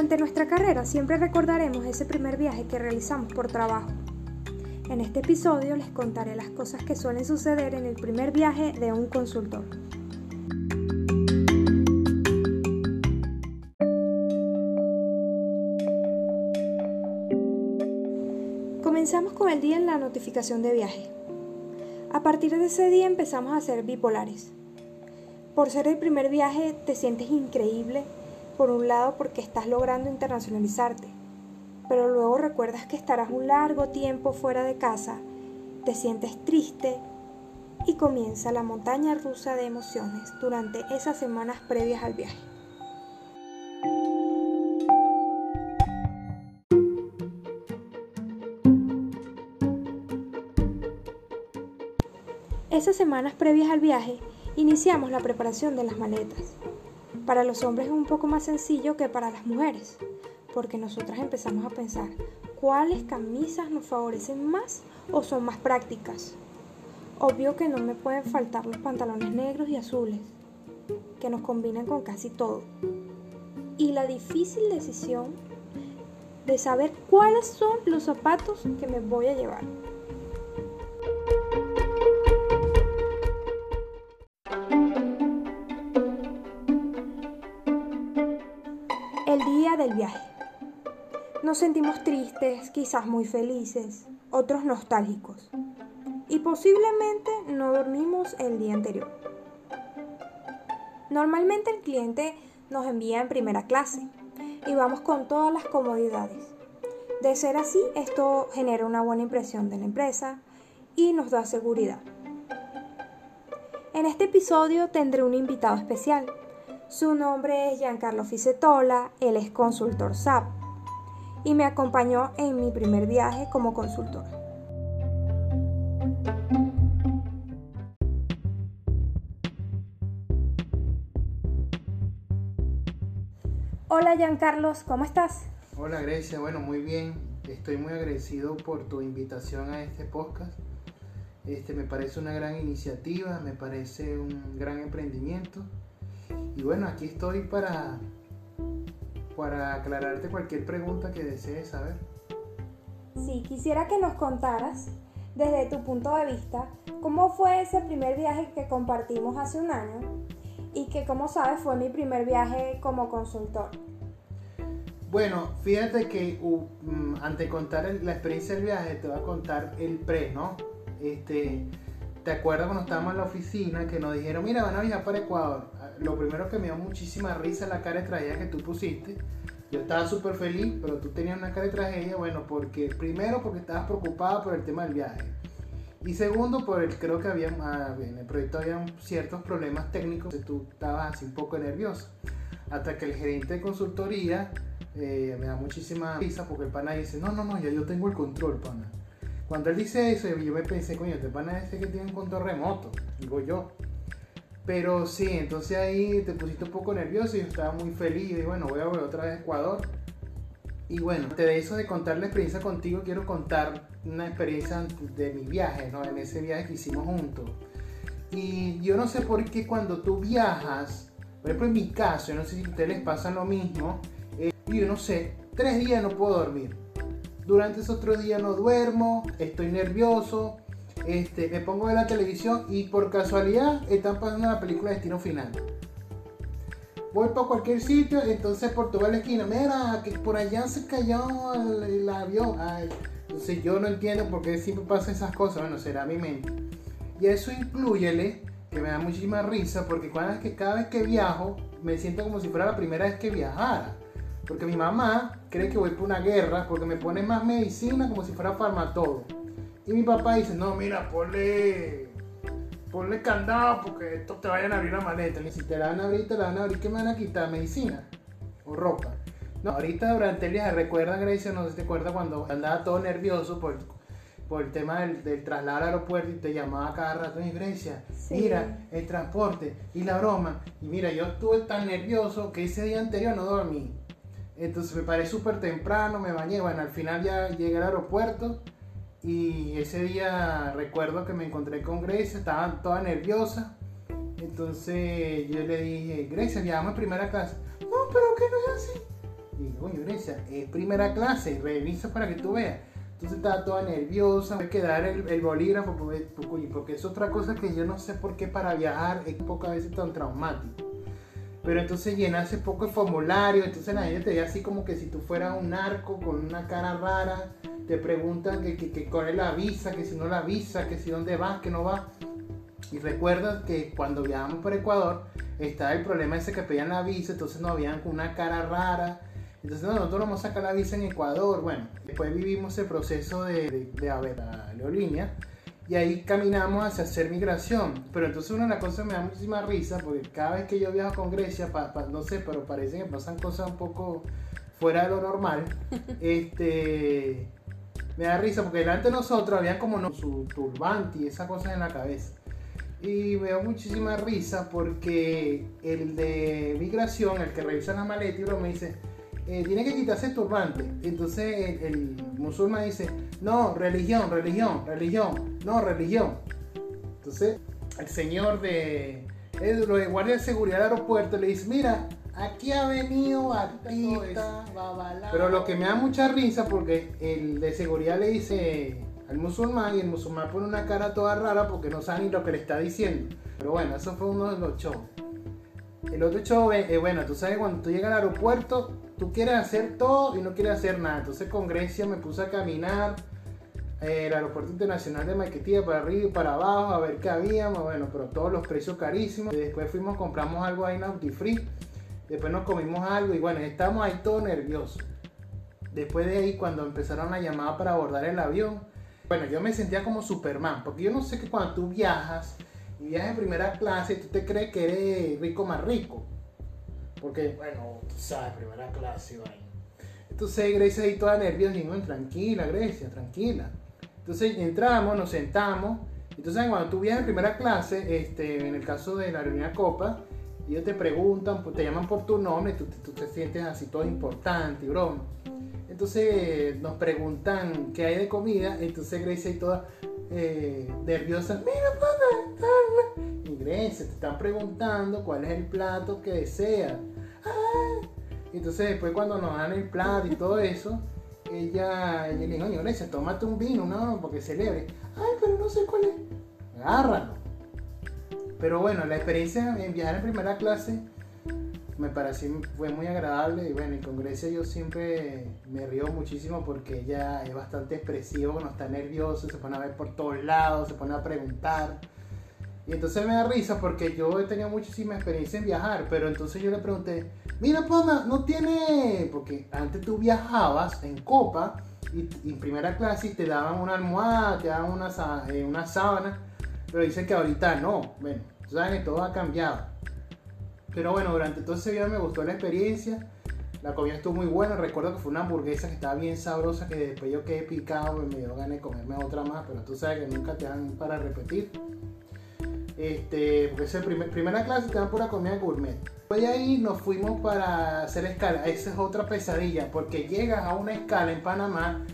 Durante nuestra carrera siempre recordaremos ese primer viaje que realizamos por trabajo. En este episodio les contaré las cosas que suelen suceder en el primer viaje de un consultor. Comenzamos con el día en la notificación de viaje. A partir de ese día empezamos a ser bipolares. Por ser el primer viaje te sientes increíble, por un lado porque estás logrando internacionalizarte, pero luego recuerdas que estarás un largo tiempo fuera de casa, te sientes triste y comienza la montaña rusa de emociones durante esas semanas previas al viaje. Esas semanas previas al viaje iniciamos la preparación de las maletas. Para los hombres es un poco más sencillo que para las mujeres, porque nosotras empezamos a pensar cuáles camisas nos favorecen más o son más prácticas. Obvio que no me pueden faltar los pantalones negros y azules, que nos combinan con casi todo. Y la difícil decisión de saber cuáles son los zapatos que me voy a llevar. Nos sentimos tristes, quizás muy felices, otros nostálgicos. Y posiblemente no dormimos el día anterior. Normalmente el cliente nos envía en primera clase y vamos con todas las comodidades. De ser así, esto genera una buena impresión de la empresa y nos da seguridad. En este episodio tendré un invitado especial su nombre es Giancarlo Ficetola, él es consultor SAP y me acompañó en mi primer viaje como consultor. Hola Giancarlos, ¿cómo estás? Hola Grecia, bueno, muy bien. Estoy muy agradecido por tu invitación a este podcast. Este me parece una gran iniciativa, me parece un gran emprendimiento y bueno, aquí estoy para, para aclararte cualquier pregunta que desees saber. Sí, quisiera que nos contaras, desde tu punto de vista, cómo fue ese primer viaje que compartimos hace un año y que, como sabes, fue mi primer viaje como consultor. Bueno, fíjate que uh, mm, antes de contar la experiencia del viaje, te voy a contar el pre, ¿no? Este, ¿Te acuerdas cuando estábamos en la oficina que nos dijeron, mira, van a viajar para Ecuador? Lo primero que me dio muchísima risa la cara de tragedia que tú pusiste. Yo estaba súper feliz, pero tú tenías una cara de tragedia, bueno, porque primero porque estabas preocupada por el tema del viaje. Y segundo, por el, creo que había, ah, en el proyecto había ciertos problemas técnicos, tú estabas así un poco nervioso. Hasta que el gerente de consultoría eh, me da muchísima risa porque el pana dice, no, no, no, ya yo tengo el control, pana. Cuando él dice eso, yo me pensé, coño, este pana es que tiene un control remoto, digo yo. Pero sí, entonces ahí te pusiste un poco nervioso y yo estaba muy feliz. Y bueno, voy a volver otra vez a Ecuador. Y bueno, de eso de contar la experiencia contigo, quiero contar una experiencia de mi viaje, ¿no? En ese viaje que hicimos juntos. Y yo no sé por qué cuando tú viajas, por ejemplo en mi caso, yo no sé si a ustedes les pasa lo mismo, eh, yo no sé, tres días no puedo dormir. Durante esos tres días no duermo, estoy nervioso, este, me pongo en la televisión y por casualidad están pasando la película Destino Final. Voy para cualquier sitio, entonces por toda la esquina, mira, que por allá se cayó el, avión. entonces yo no entiendo por qué siempre pasan esas cosas. Bueno, será mi mente. Y eso incluyele, que me da muchísima risa, porque que, cada vez que viajo, me siento como si fuera la primera vez que viajara. Porque mi mamá cree que voy por una guerra, porque me pone más medicina como si fuera farmatodo. Y mi papá dice, no, mira, ponle, ponle candado porque esto te vayan a abrir la maleta. Ni si te la van a abrir, te la van a abrir, ¿qué me van a quitar? Medicina o ropa. No, ahorita durante el viaje, recuerda Grecia, no sé si te acuerdas cuando andaba todo nervioso por, por el tema del, del, traslado al aeropuerto y te llamaba cada rato en Grecia, mira, el transporte y la broma. Y mira, yo estuve tan nervioso que ese día anterior no dormí. Entonces me paré súper temprano, me bañé, bueno, al final ya llegué al aeropuerto y ese día recuerdo que me encontré con Grecia, estaba toda nerviosa. Entonces yo le dije, Grecia, ya vamos a primera clase. No, pero que no es así. Y digo, coño, Grecia, es primera clase, revisa para que tú veas. Entonces estaba toda nerviosa, hay que dar el, el bolígrafo, porque, es otra cosa que yo no sé por qué para viajar es pocas veces tan traumático. Pero entonces llenaste poco el formulario, entonces la gente te ve así como que si tú fueras un narco con una cara rara, te preguntan que, que, que cuál es la visa, que si no la visa, que si dónde vas, que no vas. Y recuerda que cuando viajamos por Ecuador, estaba el problema ese que pedían la visa, entonces nos veían con una cara rara. Entonces nosotros vamos a sacar la visa en Ecuador. Bueno, después vivimos el proceso de, de, de a ver, la aerolínea y ahí caminamos hacia hacer migración. Pero entonces una de las cosas me da muchísima risa porque cada vez que yo viajo con Grecia, no sé, pero parece que pasan cosas un poco fuera de lo normal. este me da risa porque delante de nosotros había como no, su turbante y esas cosas en la cabeza. Y me da muchísima risa porque el de migración, el que revisa la maleta, y me dice, eh, tiene que quitarse el turbante. Entonces el, musulmán dice, no, religión, religión, religión, no, religión. Entonces el señor de, el, de guardia de seguridad del aeropuerto le dice, mira, aquí ha venido artista, Pero lo que me da mucha risa porque el de seguridad le dice al musulmán y el musulmán pone una cara toda rara porque no sabe ni lo que le está diciendo. Pero bueno, eso fue uno de los shows. El otro show es, eh, bueno, tú sabes, cuando tú llegas al aeropuerto, tú quieres hacer todo y no quieres hacer nada. Entonces con Grecia me puse a caminar eh, el aeropuerto internacional de Maiquetía para arriba y para abajo a ver qué había. Bueno, pero todos los precios carísimos. Y después fuimos, compramos algo ahí en Naughty Free. Después nos comimos algo y bueno, estamos ahí todos nerviosos. Después de ahí, cuando empezaron a llamar para abordar el avión, bueno, yo me sentía como Superman, porque yo no sé que cuando tú viajas y viajas en primera clase, tú te crees que eres rico más rico. Porque, bueno, tú sabes, primera clase, vaina. Entonces Grecia ahí toda nerviosa, y tranquila, Grecia, tranquila. Entonces entramos, nos sentamos. Entonces cuando tú viajas en primera clase, este, en el caso de la reunión Copa, ellos te preguntan, pues, te llaman por tu nombre, tú, te sientes así todo importante y broma. Entonces nos preguntan qué hay de comida, entonces Grecia y toda eh, nerviosa, mira papá, y Grecia te están preguntando cuál es el plato que deseas. Ah. Entonces después cuando nos dan el plato y todo eso, ella, ella le dice, oye Grecia, tómate un vino, ¿no? Porque celebre. Ay, pero no sé cuál es. Agárralo. Pero bueno, la experiencia en viajar en primera clase me pareció, fue muy agradable y bueno, y con yo siempre me río muchísimo porque ella es bastante expresiva cuando está nervioso, se pone a ver por todos lados, se pone a preguntar. Y entonces me da risa porque yo he tenido muchísima experiencia en viajar, pero entonces yo le pregunté, mira Pama, no tiene, porque antes tú viajabas en copa y, en primera clase te daban una almohada, te daban una, eh, una sábana, pero dicen que ahorita no, bueno, saben que todo ha cambiado. Pero bueno, durante todo ese día me gustó la experiencia. La comida estuvo muy buena. Recuerdo que fue una hamburguesa que estaba bien sabrosa. Que después yo quedé picado. Me dio ganas de comerme otra más. Pero tú sabes que nunca te dan para repetir. Este, porque es primer, primera clase te dan pura comida gourmet. Después de ahí nos fuimos para hacer escala. Esa es otra pesadilla. Porque llegas a una escala en Panamá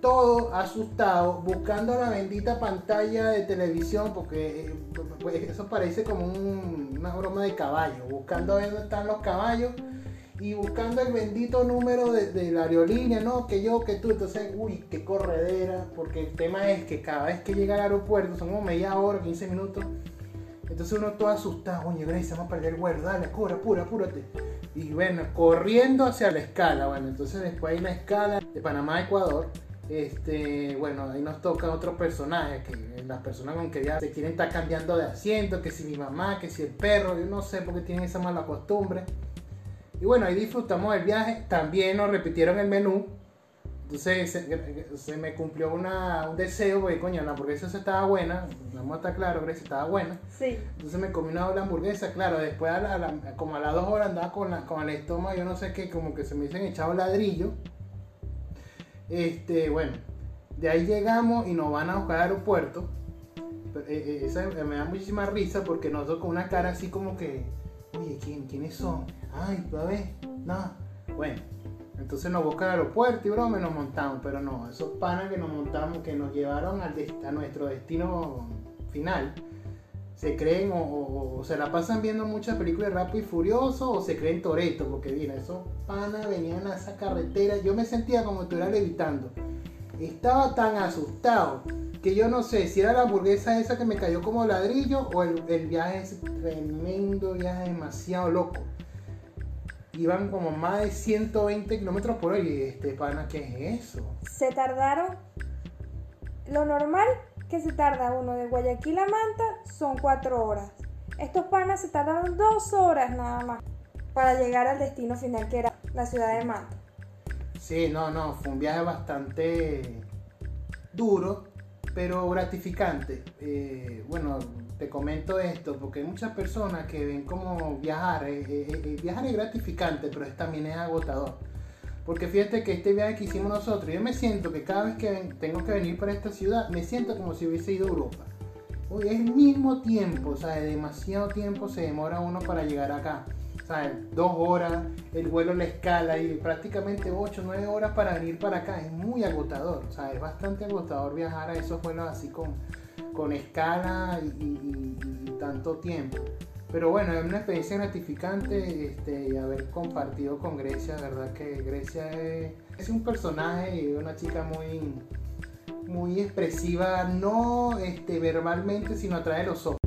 todo asustado, buscando la bendita pantalla de televisión, porque eh, pues, eso parece como una broma de caballo, buscando a ver dónde están los caballos y buscando el bendito número de, la aerolínea, no, que yo, que tú, entonces, uy, qué corredera, porque el tema es que cada vez que llega al aeropuerto, son como media hora, 15 minutos, entonces uno todo asustado, oye, Grace, vamos a perder el vuelo, dale, cura, apura, apúrate. Y bueno, corriendo hacia la escala, bueno, entonces después hay la escala de Panamá a Ecuador, este, bueno, ahí nos toca otro personaje, que las personas con que ya se quieren estar cambiando de asiento, que si mi mamá, que si el perro, yo no sé por qué tienen esa mala costumbre. Y bueno, ahí disfrutamos del viaje, también nos repitieron el menú, entonces se, me cumplió una, un deseo, porque coño, la hamburguesa estaba buena, vamos a estar claro, Grecia estaba buena. Sí. Entonces me comí una doble hamburguesa, claro, después a como a las dos horas andaba con, la, con el estómago, yo no sé qué, como que se me dicen echado ladrillo. Este, bueno, de ahí llegamos y nos van a buscar al aeropuerto. Eh, eh, me da muchísima risa porque nosotros con una cara así como que, oye, ¿quién, ¿quiénes son? Ay, a ver, no. Bueno, entonces nos buscan aeropuerto y broma, nos montamos, pero no, esos panas que nos montamos, que nos llevaron a nuestro destino final, se creen o, se la pasan viendo muchas películas de Rápido y Furioso o se creen Toreto, porque mira, esos panas venían a esa carretera, yo me sentía como estuviera levitando. Estaba tan asustado que yo no sé si era la hamburguesa esa que me cayó como ladrillo o el, viaje es tremendo viaje demasiado loco. Iban como más de 120 kilómetros por hora y este pana, ¿qué es eso? Se tardaron lo normal que se tarda uno de Guayaquil a Manta son cuatro horas. Estos panas se tardaron dos horas nada más para llegar al destino final que era la ciudad de Manta. Sí, no, no, fue un viaje bastante duro, pero gratificante. Eh, bueno, te comento esto porque hay muchas personas que ven como viajar, eh, eh, viajar es gratificante, pero también es agotador. Porque fíjate que este viaje que hicimos nosotros, yo me siento que cada vez que tengo que venir para esta ciudad, me siento como si hubiese ido a Europa. Hoy es el mismo tiempo, o sea, demasiado tiempo se demora uno para llegar acá. Dos horas, el vuelo la escala y prácticamente 8, 9 horas para venir para acá. Es muy agotador, o sea, es bastante agotador viajar a esos vuelos así con, con escala y tanto tiempo. Pero bueno, es una experiencia gratificante este, haber compartido con Grecia, verdad que Grecia es, un personaje y una chica muy, muy expresiva, no este, verbalmente, sino a través de los ojos.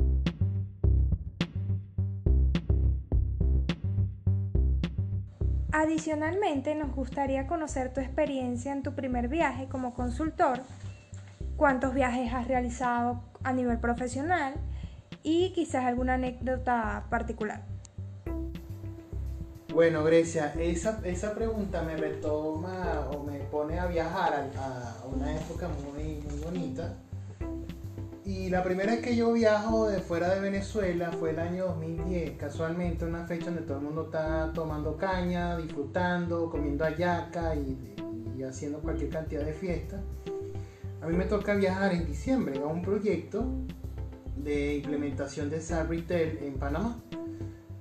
Adicionalmente, nos gustaría conocer tu experiencia en tu primer viaje como consultor, cuántos viajes has realizado a nivel profesional, y quizás alguna anécdota particular. Bueno, Grecia, esa, esa pregunta me retoma o me pone a viajar a, una época muy, muy bonita. Y la primera vez que yo viajo de fuera de Venezuela fue el año 2010, casualmente una fecha donde todo el mundo está tomando caña, disfrutando, comiendo ayaca y, y haciendo cualquier cantidad de fiestas. A mí me toca viajar en diciembre a un proyecto de implementación de SAP Retail en Panamá.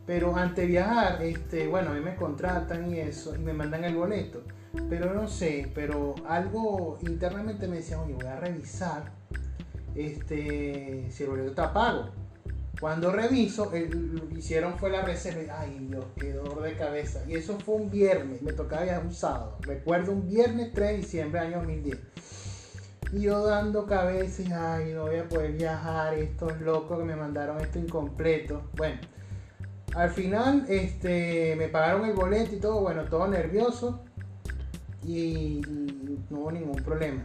Pero antes de viajar, este, bueno, a mí me contratan y eso, y me mandan el boleto. Pero no sé, pero algo internamente me decía, oye, voy a revisar este, si el boleto está pago. Cuando reviso, lo que hicieron fue la reserva. Ay, Dios, qué dolor de cabeza. Y eso fue un viernes, me tocaba viajar un sábado. Recuerdo un viernes 3 de diciembre año 2010. Y yo dando cabezas, ay, no voy a poder viajar, estos locos que me mandaron esto incompleto. Bueno, al final este, me pagaron el boleto y todo, bueno, todo nervioso y, no hubo ningún problema.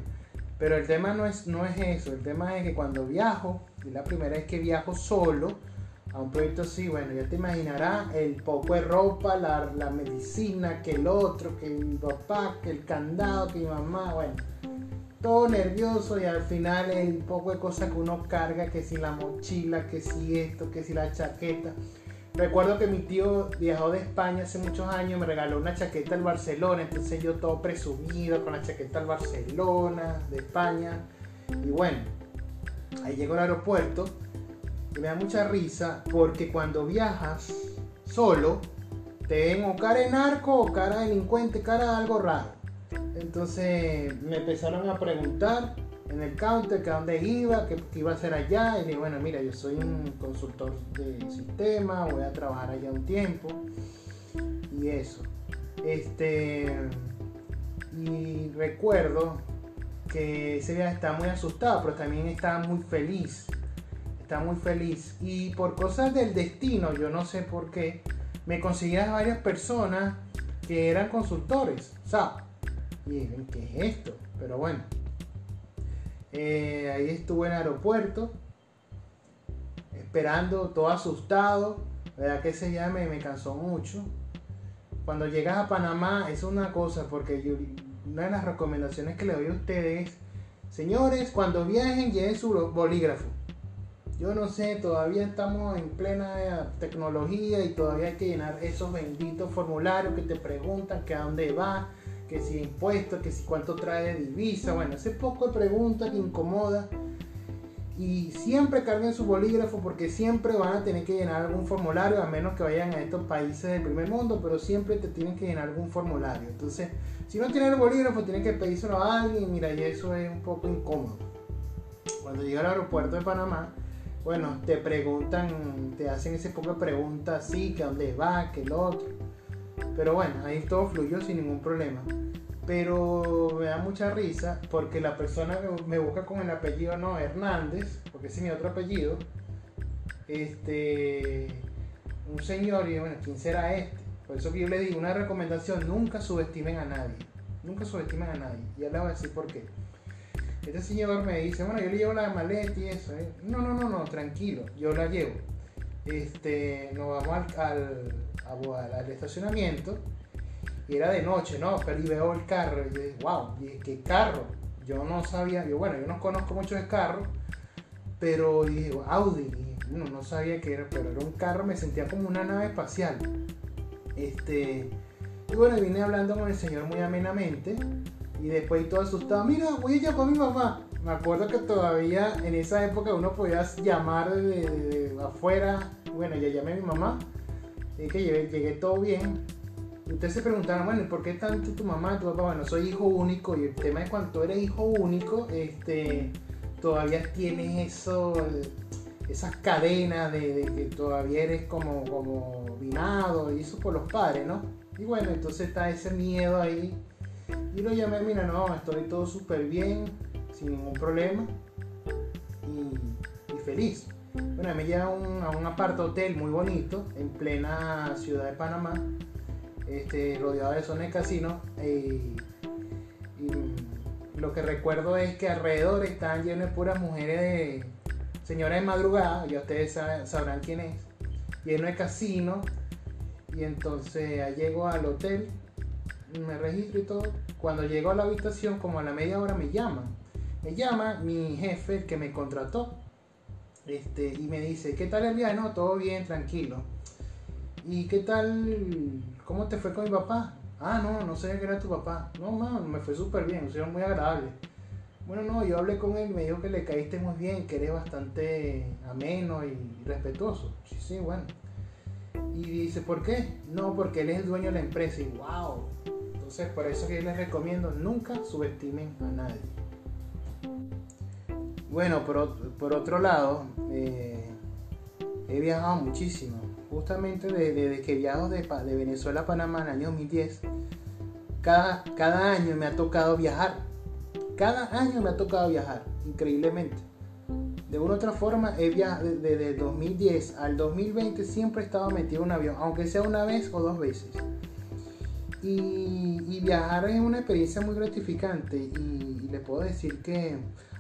Pero el tema no es, no es eso, el tema es que cuando viajo, y la primera vez que viajo solo a un proyecto así, bueno, ya te imaginarás el poco de ropa, la, la medicina, que el otro, que mi papá, que el candado, que mi mamá, bueno todo nervioso y al final el poco de cosas que uno carga, que si la mochila, que si esto, que si la chaqueta. Recuerdo que mi tío viajó de España hace muchos años, me regaló una chaqueta al Barcelona, entonces yo todo presumido con la chaqueta al Barcelona, de España. Y bueno, ahí llego al aeropuerto y me da mucha risa porque cuando viajas solo, te ven o cara de narco o cara de delincuente, cara de algo raro. Entonces me empezaron a preguntar en el counter que a dónde iba, qué, iba a hacer allá. Y dije, bueno, mira, yo soy un consultor de sistema, voy a trabajar allá un tiempo. Y eso. Este. Y recuerdo que ese día estaba muy asustado, pero también estaba muy feliz. Estaba muy feliz. Y por cosas del destino, yo no sé por qué, me conseguí a varias personas que eran consultores. O sea, y ¿qué es esto? Pero bueno, eh, ahí estuve en el aeropuerto, esperando, todo asustado, verdad que ese día me, cansó mucho. Cuando llegas a Panamá es una cosa, porque una de las recomendaciones que le doy a ustedes es, señores, cuando viajen lleven su bolígrafo. Yo no sé, todavía estamos en plena tecnología y todavía hay que llenar esos benditos formularios que te preguntan que a dónde va, que si impuestos, que si cuánto trae de divisa, bueno, ese poco de preguntas que incomoda. Y siempre carguen su bolígrafo porque siempre van a tener que llenar algún formulario, a menos que vayan a estos países del primer mundo, pero siempre te tienen que llenar algún formulario. Entonces, si no tienes el bolígrafo, tienes que pedírselo a alguien, mira, y eso es un poco incómodo. Cuando llegué al aeropuerto de Panamá, bueno, te preguntan, te hacen ese poco de preguntas, sí, que dónde va, que el otro. Pero bueno, ahí todo fluyó sin ningún problema. Pero me da mucha risa porque la persona me busca con el apellido, no, Hernández, porque ese es mi otro apellido. Este, un señor, y bueno, ¿quién será este? Por eso que yo le digo, una recomendación, nunca subestimen a nadie. Nunca subestimen a nadie. Y le voy a decir por qué. Este señor me dice, bueno, yo le llevo la maleta y eso. ¿eh? No, no, no, no, tranquilo, yo la llevo. Este, nos vamos al, estacionamiento y era de noche, ¿no? Pero y veo el carro y dije, wow, ¿qué carro? Yo no sabía, yo bueno, yo no conozco mucho de carro, pero dije, Audi, no, no sabía qué era, pero era un carro, me sentía como una nave espacial. Este, y bueno, vine hablando con el señor muy amenamente y después todo asustado, mira, voy a llamar a mi mamá. Me acuerdo que todavía en esa época uno podía llamar de, afuera. Bueno, ya llamé a mi mamá. Y que llegué, todo bien. Ustedes se preguntaron, bueno, ¿por qué tanto tu mamá, tu papá? Bueno, soy hijo único y el tema es cuando eres hijo único, este, todavía tienes eso, esas cadenas de, que todavía eres como, como binado y eso por los padres, ¿no? Y bueno, entonces está ese miedo ahí y lo llamé, mira, no, estoy todo súper bien, sin ningún problema y, feliz. Bueno, me lleva a un, a un apart hotel muy bonito en plena ciudad de Panamá, este, rodeado de zonas de casino. y lo que recuerdo es que alrededor están llenos de puras mujeres de señoras de madrugada, ya ustedes sabrán quién es, lleno de casino. Y entonces llego al hotel me registro y todo. Cuando llego a la habitación, como a la media hora me llama Me llama mi jefe, el que me contrató. Este, y me dice, ¿qué tal el? No, todo bien, tranquilo. ¿Y qué tal? ¿Cómo te fue con mi papá? Ah, no, no sé que era tu papá. No, me fue súper bien, un señor muy agradable. Bueno, no, yo hablé con él, me dijo que le caíste muy bien, que eres bastante ameno y respetuoso. Sí, sí, bueno. Y dice, ¿por qué? No, porque él es el dueño de la empresa. Y wow, entonces, por eso que yo les recomiendo, nunca subestimen a nadie. Bueno, por, otro lado, eh, he viajado muchísimo. Justamente desde, que viajo de, Venezuela a Panamá en el año 2010, cada, cada año me ha tocado viajar. Cada año me ha tocado viajar, increíblemente. De una u otra forma, he viajado desde 2010 al 2020, siempre he estado metido en un avión, aunque sea una vez o dos veces. Y, viajar es una experiencia muy gratificante y, le puedo decir que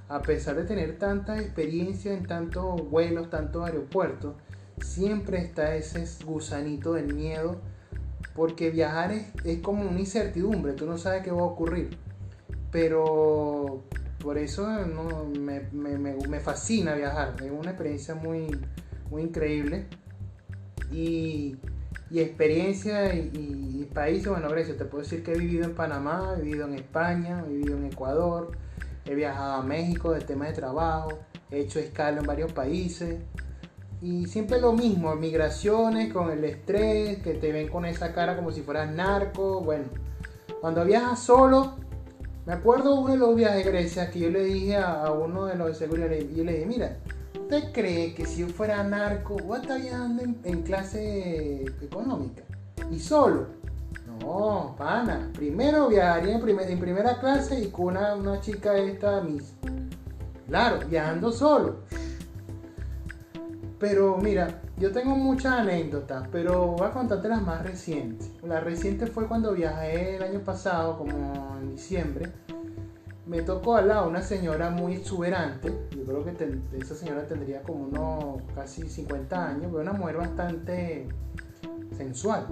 a pesar de tener tanta experiencia en tantos vuelos, tantos aeropuertos, siempre está ese gusanito del miedo porque viajar es, como una incertidumbre, tú no sabes qué va a ocurrir. Pero por eso me, fascina viajar, es una experiencia muy, muy increíble. Y y experiencia y, países, bueno, Grecia, te puedo decir que he vivido en Panamá, he vivido en España, he vivido en Ecuador, he viajado a México de tema de trabajo, he hecho escala en varios países. Y siempre lo mismo, migraciones con el estrés, que te ven con esa cara como si fueras narco. Bueno, cuando viajas solo, me acuerdo uno de los viajes de Grecia que yo le dije a, uno de los de seguridad, yo le dije, mira, ¿Usted cree que si yo fuera narco, voy a estar viajando en, clase económica? ¿Y solo? No, pana. Primero viajaría en, primera clase y con una, chica esta mis. Claro, viajando solo. Pero mira, yo tengo muchas anécdotas, pero voy a contarte las más recientes. La reciente fue cuando viajé el año pasado, como en diciembre me tocó al lado una señora muy exuberante, yo creo que esa señora tendría como unos casi 50 años, pero una mujer bastante sensual.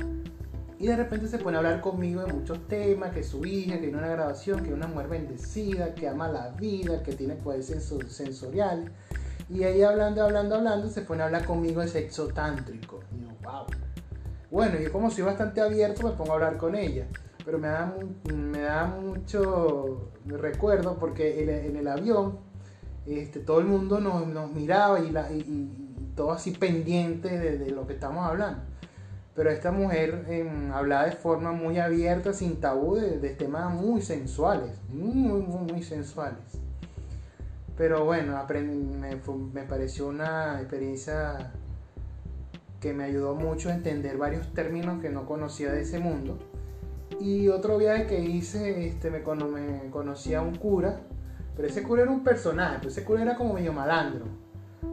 Y de repente se pone a hablar conmigo de muchos temas, que su hija, que tiene una grabación, que es una mujer bendecida, que ama la vida, que tiene poderes sensoriales. Y ella hablando, hablando, hablando, se pone a hablar conmigo de sexo tántrico. Y yo, wow. Bueno, yo como soy bastante abierto, me pongo a hablar con ella pero me da, me da mucho recuerdo porque en, el avión este, todo el mundo nos, miraba y, y, todo así pendiente de, lo que estamos hablando. Pero esta mujer em, hablaba de forma muy abierta, sin tabú, de, temas muy sensuales, muy, muy, muy sensuales. Pero bueno, me, pareció una experiencia que me ayudó mucho a entender varios términos que no conocía de ese mundo. Y otro viaje que hice, este, me, a un cura, pero ese cura era un personaje, pues ese cura era como medio malandro.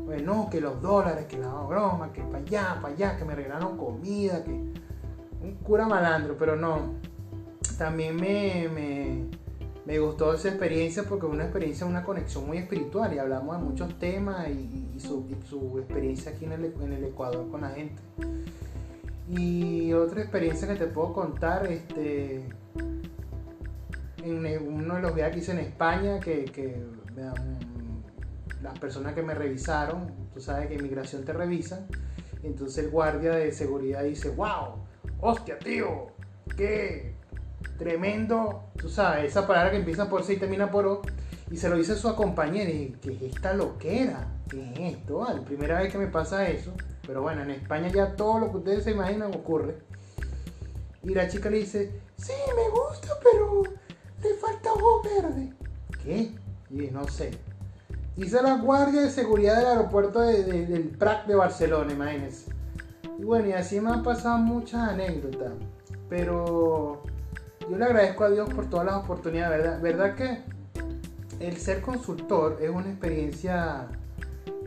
Pues no, que los dólares, que la broma, que para allá, para allá, que me regalaron comida, que un cura malandro, pero no. También me, me me gustó esa experiencia porque fue una experiencia, una conexión muy espiritual y hablamos de muchos temas y, su, experiencia aquí en el, en el, Ecuador con la gente. Y otra experiencia que te puedo contar, este, en uno de los viajes que hice en España, que, que las personas que me revisaron, tú sabes que inmigración te revisan, entonces el guardia de seguridad dice, wow, hostia tío, qué tremendo, tú sabes, esa palabra que empieza por C y termina por O, y se lo dice a su compañera, y ¿qué es esta loquera? ¿Qué es esto? La primera vez que me pasa eso, pero bueno, en España ya todo lo que ustedes se imaginan ocurre. Y la chica le dice, sí, me gusta, pero le falta ojo verde. ¿Qué? Y no sé. Dice la guardia de seguridad del aeropuerto del Prat de Barcelona, imagínense. Y bueno, y así me han pasado muchas anécdotas. Pero yo le agradezco a Dios por todas las oportunidades, ¿verdad? ¿Verdad que el ser consultor es una experiencia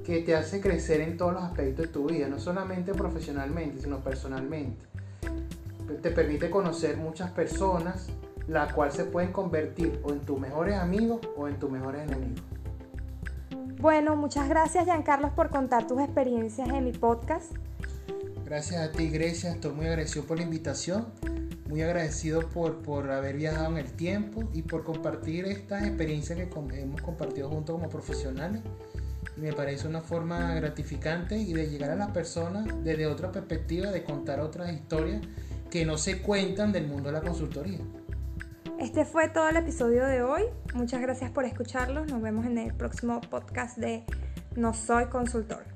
que te hace crecer en todos los aspectos de tu vida, no solamente profesionalmente, sino personalmente? Te permite conocer muchas personas, las cuales se pueden convertir o en tus mejores amigos o en tus mejores enemigos. Bueno, muchas gracias Giancarlos por contar tus experiencias en mi podcast. Gracias a ti, Grecia. Estoy muy agradecido por la invitación muy agradecido por, por haber viajado en el tiempo y por compartir estas experiencias que hemos compartido juntos como profesionales. Me parece una forma gratificante y de llegar a las personas desde otra perspectiva, de contar otras historias que no se cuentan del mundo de la consultoría. Este fue todo el episodio de hoy. Muchas gracias por escucharlos. Nos vemos en el próximo podcast de No Soy Consultor.